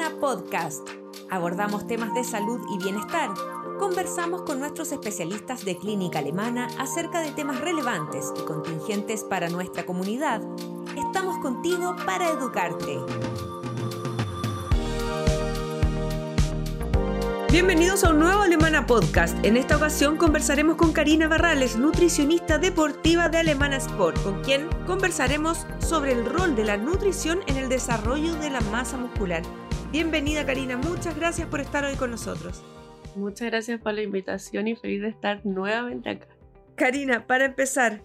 Alemana Podcast. Abordamos temas de salud y bienestar. Conversamos con nuestros especialistas de clínica alemana acerca de temas relevantes y contingentes para nuestra comunidad. Estamos contigo para educarte. Bienvenidos a un nuevo Alemana Podcast. En esta ocasión conversaremos con Karina Barrales, nutricionista deportiva de Alemana Sport, con quien conversaremos sobre el rol de la nutrición en el desarrollo de la masa muscular. Bienvenida Karina, muchas gracias por estar hoy con nosotros. Muchas gracias por la invitación y feliz de estar nuevamente acá. Karina, para empezar,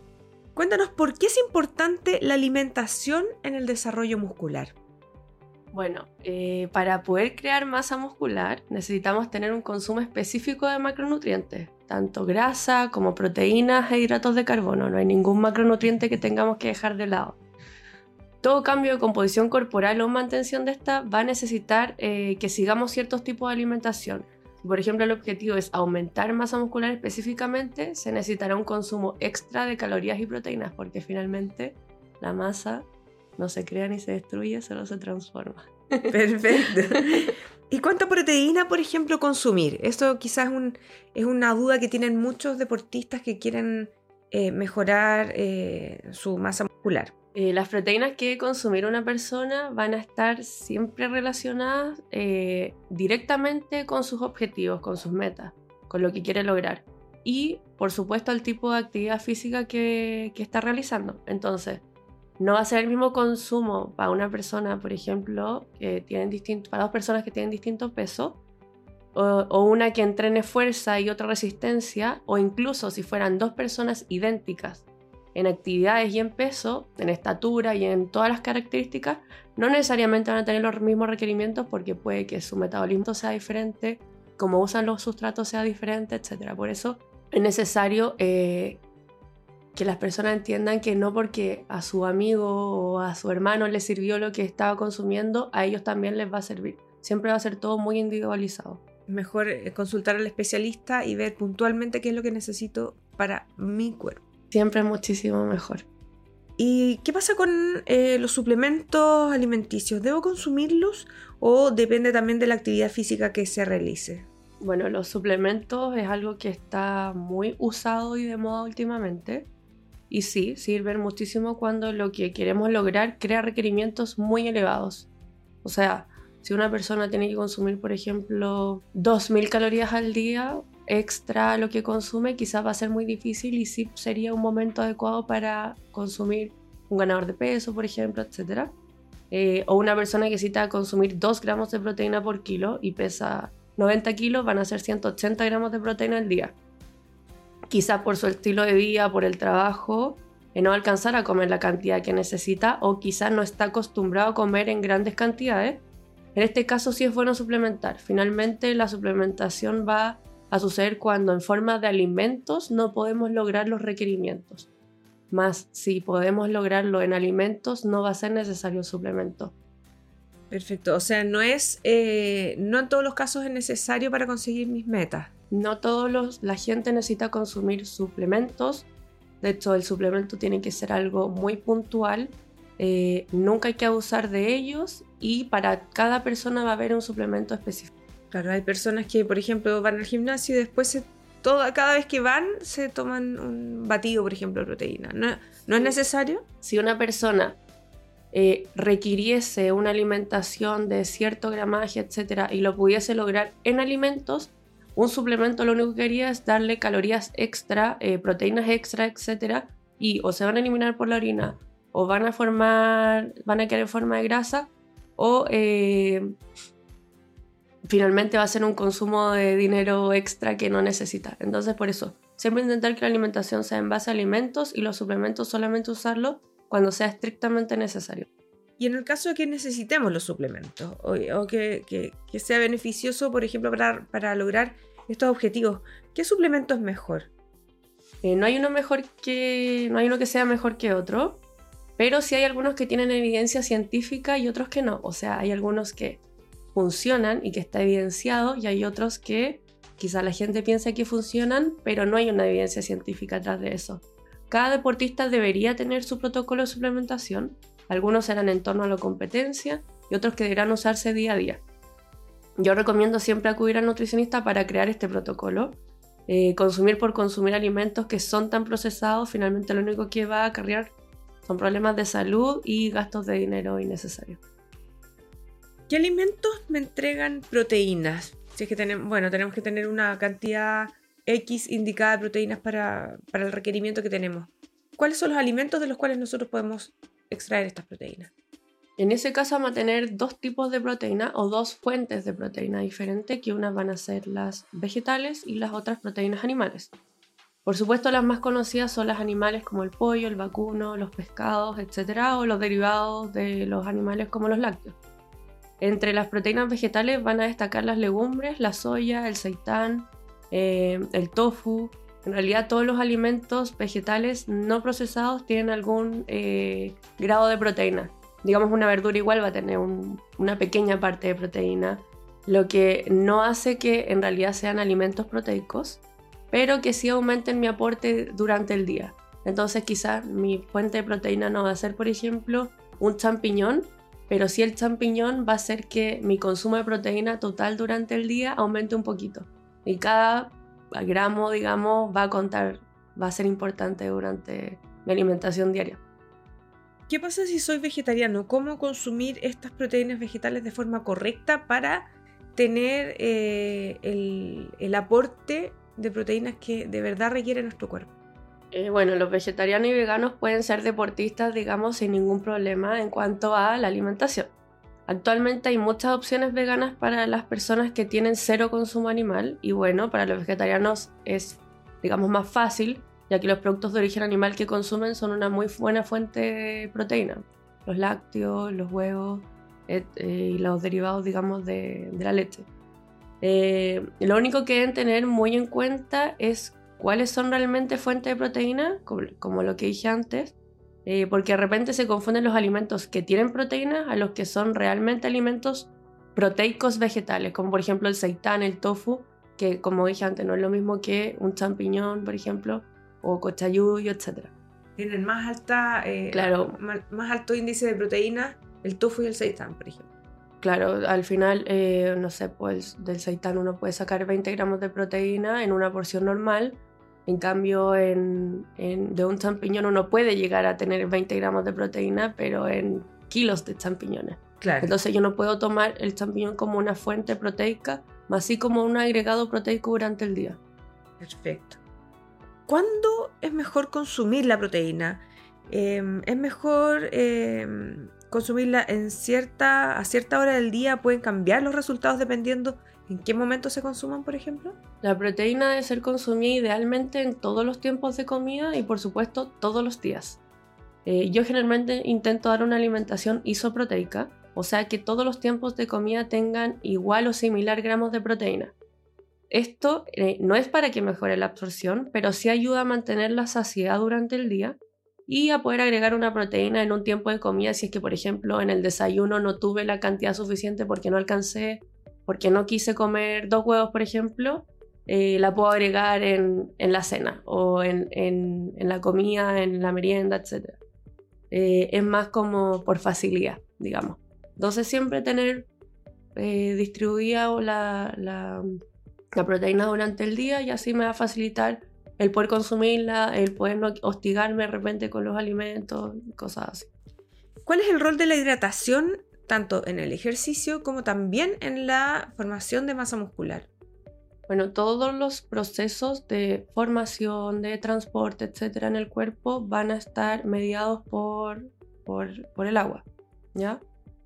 cuéntanos por qué es importante la alimentación en el desarrollo muscular. Bueno, eh, para poder crear masa muscular necesitamos tener un consumo específico de macronutrientes, tanto grasa como proteínas e hidratos de carbono. No hay ningún macronutriente que tengamos que dejar de lado. Todo cambio de composición corporal o mantención de esta va a necesitar eh, que sigamos ciertos tipos de alimentación. Por ejemplo, el objetivo es aumentar masa muscular específicamente, se necesitará un consumo extra de calorías y proteínas, porque finalmente la masa no se crea ni se destruye, solo se transforma. Perfecto. ¿Y cuánta proteína, por ejemplo, consumir? Esto quizás es una duda que tienen muchos deportistas que quieren eh, mejorar eh, su masa muscular. Eh, las proteínas que consumir una persona van a estar siempre relacionadas directamente con sus objetivos, con sus metas, con lo que quiere lograr. Y, por supuesto, al tipo de actividad física que, está realizando. Entonces, no va a ser el mismo consumo para una persona, por ejemplo, que tienen distinto, para dos personas que tienen distinto peso, o, una que entrene fuerza y otra resistencia, o incluso si fueran dos personas idénticas en actividades y en peso, en estatura y en todas las características, no necesariamente van a tener los mismos requerimientos porque puede que su metabolismo sea diferente, como usan los sustratos sea diferente, etc. Por eso es necesario eh, que las personas entiendan que no porque a su amigo o a su hermano le sirvió lo que estaba consumiendo, a ellos también les va a servir. Siempre va a ser todo muy individualizado. Mejor eh, consultar al especialista y ver puntualmente qué es lo que necesito para mi cuerpo. Siempre muchísimo mejor. ¿Y qué pasa con eh, los suplementos alimenticios? ¿Debo consumirlos o depende también de la actividad física que se realice? Bueno, los suplementos es algo que está muy usado y de moda últimamente. Y sí, sirven muchísimo cuando lo que queremos lograr crea requerimientos muy elevados. O sea, si una persona tiene que consumir, por ejemplo, 2.000 calorías al día extra lo que consume, quizás va a ser muy difícil y sí sería un momento adecuado para consumir un ganador de peso, por ejemplo, etc. Eh, o una persona que necesita consumir 2 gramos de proteína por kilo y pesa 90 kilos, van a ser 180 gramos de proteína al día quizá por su estilo de vida, por el trabajo, eh, no alcanzar a comer la cantidad que necesita o quizá no está acostumbrado a comer en grandes cantidades. En este caso sí es bueno suplementar. Finalmente la suplementación va suceder cuando en forma de alimentos no podemos lograr los requerimientos. Más si podemos lograrlo en alimentos no va a ser necesario el suplemento. Perfecto, o sea, no es, eh, no en todos los casos es necesario para conseguir mis metas. No todos la gente necesita consumir suplementos. De hecho, el suplemento tiene que ser algo muy puntual. Eh, nunca hay que abusar de ellos y para cada persona va a haber un suplemento específico. Claro, hay personas que, por ejemplo, van al gimnasio y después cada vez que van se toman un batido, por ejemplo, de proteína. ¿No, ¿no es necesario? Si una persona eh, requiriese una alimentación de cierto gramaje, etcétera, y lo pudiese lograr en alimentos, un suplemento lo único que quería es darle calorías extra, eh, proteínas extra, etc. Y o se van a eliminar por la orina, o van a formar, van a quedar en forma de grasa, o eh, finalmente va a ser un consumo de dinero extra que no necesita. Entonces, por eso, siempre intentar que la alimentación sea en base a alimentos y los suplementos solamente usarlo cuando sea estrictamente necesario. Y en el caso de que necesitemos los suplementos o, que, sea beneficioso, por ejemplo, para, lograr estos objetivos, ¿qué suplemento es mejor? Eh, no hay uno mejor que. no hay uno que sea mejor que otro, pero sí hay algunos que tienen evidencia científica y otros que no. O sea, hay algunos que funcionan y que está evidenciado, y hay otros que quizá la gente piensa que funcionan, pero no hay una evidencia científica atrás de eso. Cada deportista debería tener su protocolo de suplementación, algunos serán en torno a la competencia y otros que deberán usarse día a día. yo recomiendo siempre acudir al nutricionista para crear este protocolo. Eh, consumir por consumir alimentos que son tan procesados, finalmente lo único que va a acarrear son problemas de salud y gastos de dinero innecesarios. ¿Qué alimentos me entregan proteínas? Si es que tenemos, bueno, tenemos que tener una cantidad X indicada de proteínas para, para el requerimiento que tenemos. ¿Cuáles son los alimentos de los cuales nosotros podemos extraer estas proteínas? En ese caso vamos a tener dos tipos de proteína o dos fuentes de proteína diferentes, que unas van a ser las vegetales y las otras proteínas animales. Por supuesto, las más conocidas son las animales como el pollo, el vacuno, los pescados, etc. o los derivados de los animales como los lácteos. Entre las proteínas vegetales van a destacar las legumbres, la soya, el seitán, eh, el tofu. En realidad todos los alimentos vegetales no procesados tienen algún eh, grado de proteína digamos, una verdura igual va a tener una pequeña parte de proteína, lo que no hace que en realidad sean alimentos proteicos, pero que sí aumenten mi aporte durante el día. Entonces quizás mi fuente de proteína no va a ser, por ejemplo, un champiñón, pero sí el champiñón va a hacer que mi consumo de proteína total durante el día aumente un poquito. Y cada gramo, digamos, va a contar, va a ser importante durante mi alimentación diaria. ¿Qué pasa si soy vegetariano? ¿Cómo consumir estas proteínas vegetales de forma correcta para tener eh, el, aporte de proteínas que de verdad requiere nuestro cuerpo? Eh, bueno, los vegetarianos y veganos pueden ser deportistas, digamos, sin ningún problema en cuanto a la alimentación. Actualmente hay muchas opciones veganas para las personas que tienen cero consumo animal y bueno, para los vegetarianos es, digamos, más fácil ya que los productos de origen animal que consumen son una muy buena fuente de proteína. Los lácteos, los huevos eh, y los derivados, digamos, de, la leche. Eh, lo único que deben tener muy en cuenta es cuáles son realmente fuentes de proteína, como, lo que dije antes, eh, porque de repente se confunden los alimentos que tienen proteína a los que son realmente alimentos proteicos vegetales, como por ejemplo el seitán, el tofu, que como dije antes no es lo mismo que un champiñón, por ejemplo, o cochayuyo, etc. Tienen más, alta, eh, claro. más, alto índice de proteínas el tofu y el seitán, por ejemplo. Claro, al final, eh, no sé, pues del seitán uno puede sacar 20 gramos de proteína en una porción normal. En cambio, en, de un champiñón uno puede llegar a tener 20 gramos de proteína, pero en kilos de champiñones. Claro. Entonces yo no puedo tomar el champiñón como una fuente proteica, más así como un agregado proteico durante el día. Perfecto. ¿Cuándo es mejor consumir la proteína? Em, ¿Es mejor em, consumirla en cierta, a cierta hora del día? ¿Pueden cambiar los resultados dependiendo en qué momento se consuman, por ejemplo? La proteína debe ser consumida idealmente en todos los tiempos de comida y por supuesto todos los días. Eh, yo generalmente intento dar una alimentación isoproteica, o sea que todos los tiempos de comida tengan igual o similar gramos de proteína. Esto eh, no es para que mejore la absorción, pero sí ayuda a mantener la saciedad durante el día y a poder agregar una proteína en un tiempo de comida si es que, por ejemplo, en el desayuno no tuve la cantidad suficiente porque no alcancé, porque no quise comer dos huevos, por ejemplo, eh, la puedo agregar en, la cena o en, la comida, en la merienda, etc. Eh, es más como por facilidad, digamos. Entonces siempre tener distribuida la, la la proteína durante el día y así me va a facilitar el poder consumirla, el poder no hostigarme de repente con los alimentos, cosas así. ¿Cuál es el rol de la hidratación tanto en el ejercicio como también en la formación de masa muscular? Bueno, todos los procesos de formación, de transporte, etcétera, en el cuerpo van a estar mediados por, por, el agua. ¿ya?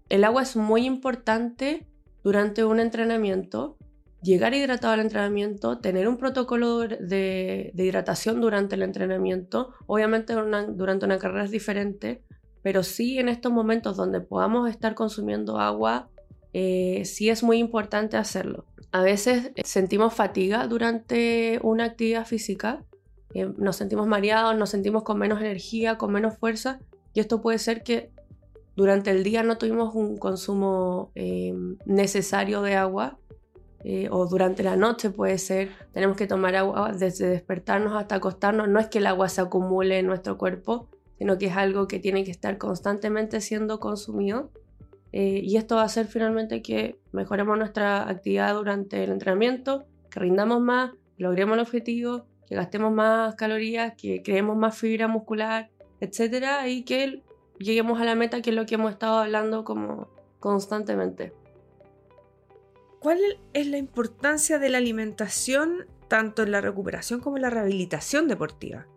El agua es muy importante durante un entrenamiento llegar hidratado al entrenamiento, tener un protocolo de, hidratación durante el entrenamiento. Obviamente durante una carrera es diferente, pero sí en estos momentos donde podamos estar consumiendo agua, eh, sí es muy importante hacerlo. A veces eh, sentimos fatiga durante una actividad física, eh, nos sentimos mareados, nos sentimos con menos energía, con menos fuerza, y esto puede ser que durante el día no tuvimos un consumo necesario de agua eh, o durante la noche puede ser, tenemos que tomar agua desde despertarnos hasta acostarnos. No es que el agua se acumule en nuestro cuerpo, sino que es algo que tiene que estar constantemente siendo consumido. eh, y esto va a hacer finalmente que mejoremos nuestra actividad durante el entrenamiento, que rindamos más, logremos el objetivo, que gastemos más calorías, que creemos más fibra muscular, etcétera, y que lleguemos a la meta, que es lo que hemos estado hablando como constantemente. ¿Cuál es la importancia de la alimentación tanto en la recuperación como en la rehabilitación deportiva?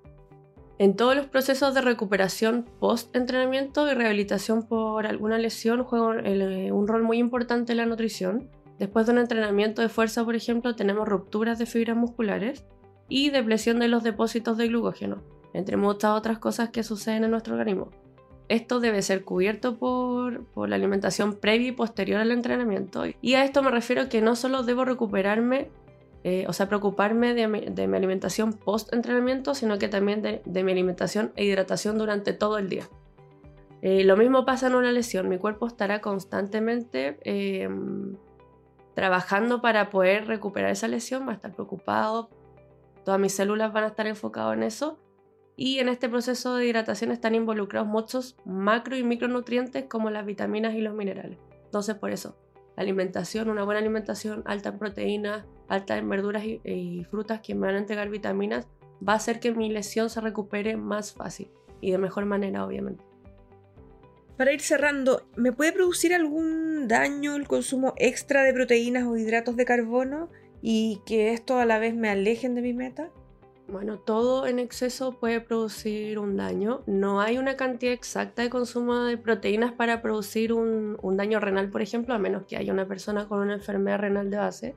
En todos los procesos de recuperación post-entrenamiento y rehabilitación por alguna lesión juega eh, un rol muy importante la nutrición. Después de un entrenamiento de fuerza, por ejemplo, tenemos rupturas de fibras musculares y depresión de los depósitos de glucógeno, entre muchas otras cosas que suceden en nuestro organismo. Esto debe ser cubierto por, la alimentación previa y posterior al entrenamiento. Y a esto me refiero que no solo debo recuperarme, eh, o sea, preocuparme de mi, alimentación post-entrenamiento, sino que también de, mi alimentación e hidratación durante todo el día. Eh, lo mismo pasa en una lesión. Mi cuerpo estará constantemente em, trabajando para poder recuperar esa lesión, va a estar preocupado, todas mis células van a estar enfocadas en eso y en este proceso de hidratación están involucrados muchos macro y micronutrientes como las vitaminas y los minerales. Entonces por eso, alimentación, una buena alimentación alta en proteínas, alta en verduras y, frutas que me van a entregar vitaminas, va a hacer que mi lesión se recupere más fácil y de mejor manera, obviamente. Para ir cerrando, ¿me puede producir algún daño el consumo extra de proteínas o hidratos de carbono y que esto a la vez me alejen de mi meta? Bueno, todo en exceso puede producir un daño. No hay una cantidad exacta de consumo de proteínas para producir un, daño renal, por ejemplo, a menos que haya una persona con una enfermedad renal de base.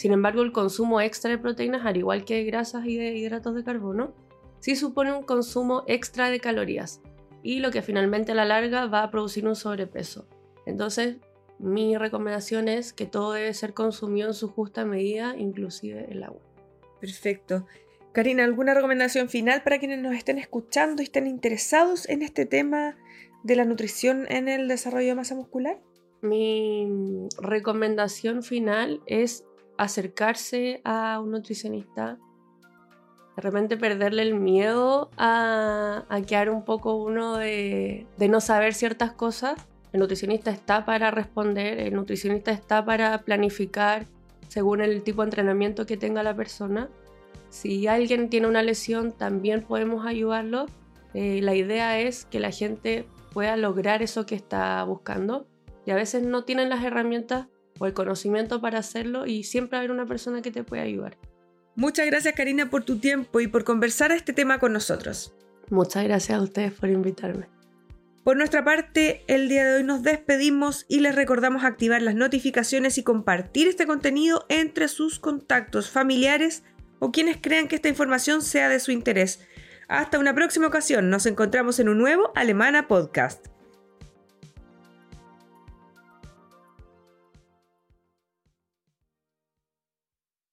Sin embargo, el consumo extra de proteínas, al igual que de grasas y de hidratos de carbono, sí supone un consumo extra de calorías y lo que finalmente a la larga va a producir un sobrepeso. Entonces, mi recomendación es que todo debe ser consumido en su justa medida, inclusive el agua. Perfecto. Karina, ¿alguna recomendación final para quienes nos estén escuchando y estén interesados en este tema de la nutrición en el desarrollo de masa muscular? Mi recomendación final es acercarse a un nutricionista, de repente perderle el miedo a, quedar un poco uno de, de no saber ciertas cosas. El nutricionista está para responder, el nutricionista está para planificar según el tipo de entrenamiento que tenga la persona si alguien tiene una lesión, también podemos ayudarlo. Eh, la idea es que la gente pueda lograr eso que está buscando y a veces no tienen las herramientas o el conocimiento para hacerlo y siempre haber una persona que te pueda ayudar. Muchas gracias Karina por tu tiempo y por conversar a este tema con nosotros. Muchas gracias a ustedes por invitarme. Por nuestra parte, el día de hoy nos despedimos y les recordamos activar las notificaciones y compartir este contenido entre sus contactos familiares o quienes crean que esta información sea de su interés. Hasta una próxima ocasión, nos encontramos en un nuevo Alemana Podcast.